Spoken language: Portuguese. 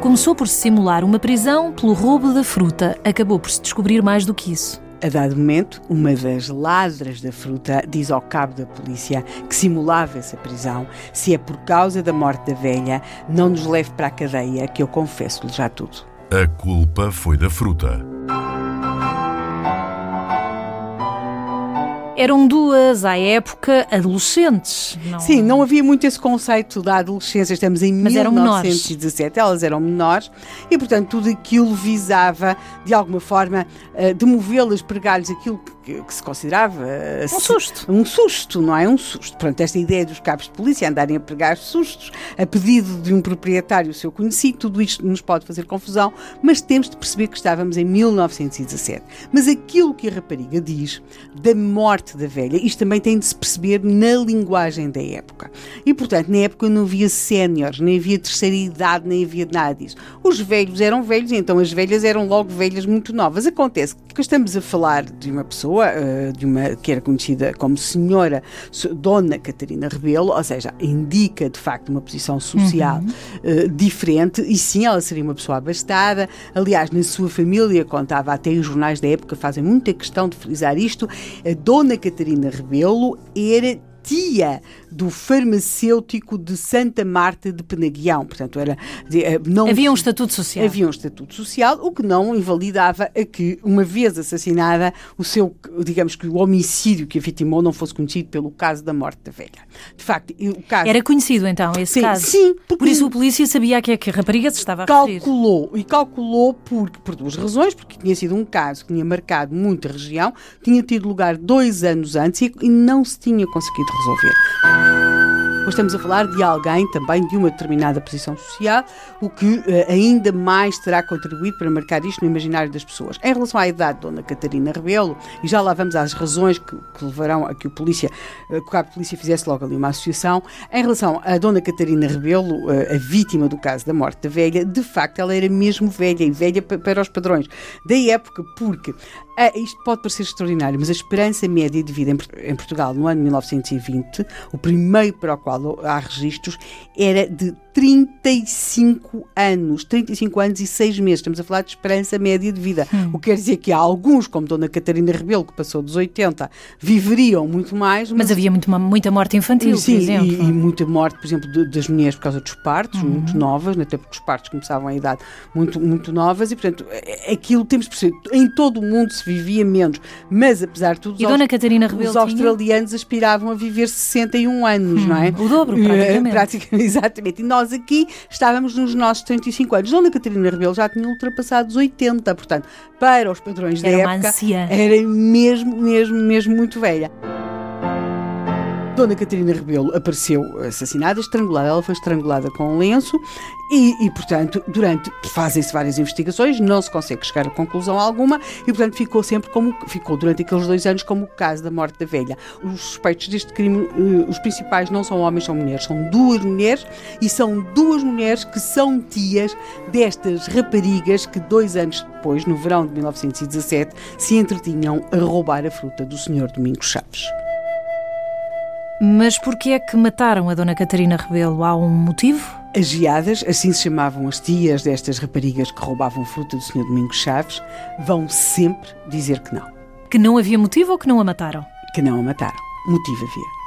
Começou por se simular uma prisão pelo roubo da fruta. Acabou por se descobrir mais do que isso. A dado momento, uma das ladras da fruta diz ao cabo da polícia que simulava essa prisão. Se é por causa da morte da velha, não nos leve para a cadeia, que eu confesso-lhe já tudo. A culpa foi da fruta. Eram duas, à época, adolescentes. Não... Sim, não havia muito esse conceito da adolescência. Estamos em Mas eram 1917, elas eram menores e, portanto, tudo aquilo visava, de alguma forma, eh, demovê-las, pregar-lhes aquilo que que, que se considerava um susto. Um susto, não é? Um susto. Pronto, esta ideia dos cabos de polícia andarem a pregar sustos a pedido de um proprietário seu conhecido, tudo isto nos pode fazer confusão, mas temos de perceber que estávamos em 1917. Mas aquilo que a rapariga diz da morte da velha, isto também tem de se perceber na linguagem da época. E, portanto, na época não havia séniores, nem havia terceira idade, nem havia nada disso. Os velhos eram velhos, então as velhas eram logo velhas muito novas. Acontece que estamos a falar de uma pessoa pessoa, uh, de uma, que era conhecida como Senhora Dona Catarina Rebelo, ou seja, indica de facto uma posição social uhum. uh, diferente, e sim, ela seria uma pessoa abastada. Aliás, na sua família, contava até os jornais da época, fazem muita questão de frisar isto, a Dona Catarina Rebelo era tia do farmacêutico de Santa Marta de Penaguião. Portanto, era, eh, não, havia um estatuto social. Havia um estatuto social, o que não invalidava a que, uma vez assassinada, o seu, digamos que o homicídio que a vitimou não fosse conhecido pelo caso da morte da velha. De facto, o caso... Era conhecido então esse sim, caso? Sim. Por isso a polícia sabia que, que a rapariga se estava a calculou, referir. E calculou por, por duas razões, porque tinha sido um caso que tinha marcado muita região, tinha tido lugar dois anos antes e, e não se tinha conseguido resolver. Pois estamos a falar de alguém também de uma determinada posição social, o que uh, ainda mais terá contribuído para marcar isto no imaginário das pessoas. Em relação à idade de Dona Catarina Rebelo, e já lá vamos às razões que, que levarão a que o polícia, uh, que de polícia fizesse logo ali uma associação, em relação a Dona Catarina Rebelo, uh, a vítima do caso da morte da velha, de facto ela era mesmo velha e velha para os padrões da época, porque ah, isto pode parecer extraordinário, mas a esperança média de vida em Portugal no ano 1920, o primeiro para o qual há registros, era de 35 anos, 35 anos e 6 meses. Estamos a falar de esperança média de vida. Hum. O que quer dizer que há alguns, como Dona Catarina Rebelo, que passou dos 80, viveriam muito mais. Mas, mas havia muito, muita morte infantil, sim, por exemplo. E, e muita morte, por exemplo, de, das mulheres por causa dos partos, uhum. muito novas, até porque os partos começavam a idade muito, muito novas, e portanto, aquilo temos perceber, em todo o mundo se vivia menos, mas apesar de tudo, Rebelo os australianos aspiravam a viver 61 anos, hum, não é? O dobro, praticamente. praticamente exatamente. E nós nós aqui estávamos nos nossos 35 anos. Dona Catarina Rebelo já tinha ultrapassado os 80, portanto, para os padrões era da época, anciã. era mesmo, mesmo, mesmo muito velha. Dona Catarina Rebelo apareceu assassinada, estrangulada. Ela foi estrangulada com um lenço e, e portanto, durante fazem-se várias investigações, não se consegue chegar a conclusão alguma e, portanto, ficou sempre como ficou durante aqueles dois anos como o caso da morte da velha. Os suspeitos deste crime, eh, os principais não são homens, são mulheres, são duas mulheres e são duas mulheres que são tias destas raparigas que dois anos depois, no verão de 1917, se entretinham a roubar a fruta do Senhor Domingos Chaves. Mas porquê é que mataram a Dona Catarina Rebelo? Há um motivo? As geadas, assim se chamavam as tias destas raparigas que roubavam fruta do Sr. Domingos Chaves, vão sempre dizer que não. Que não havia motivo ou que não a mataram? Que não a mataram. Motivo havia.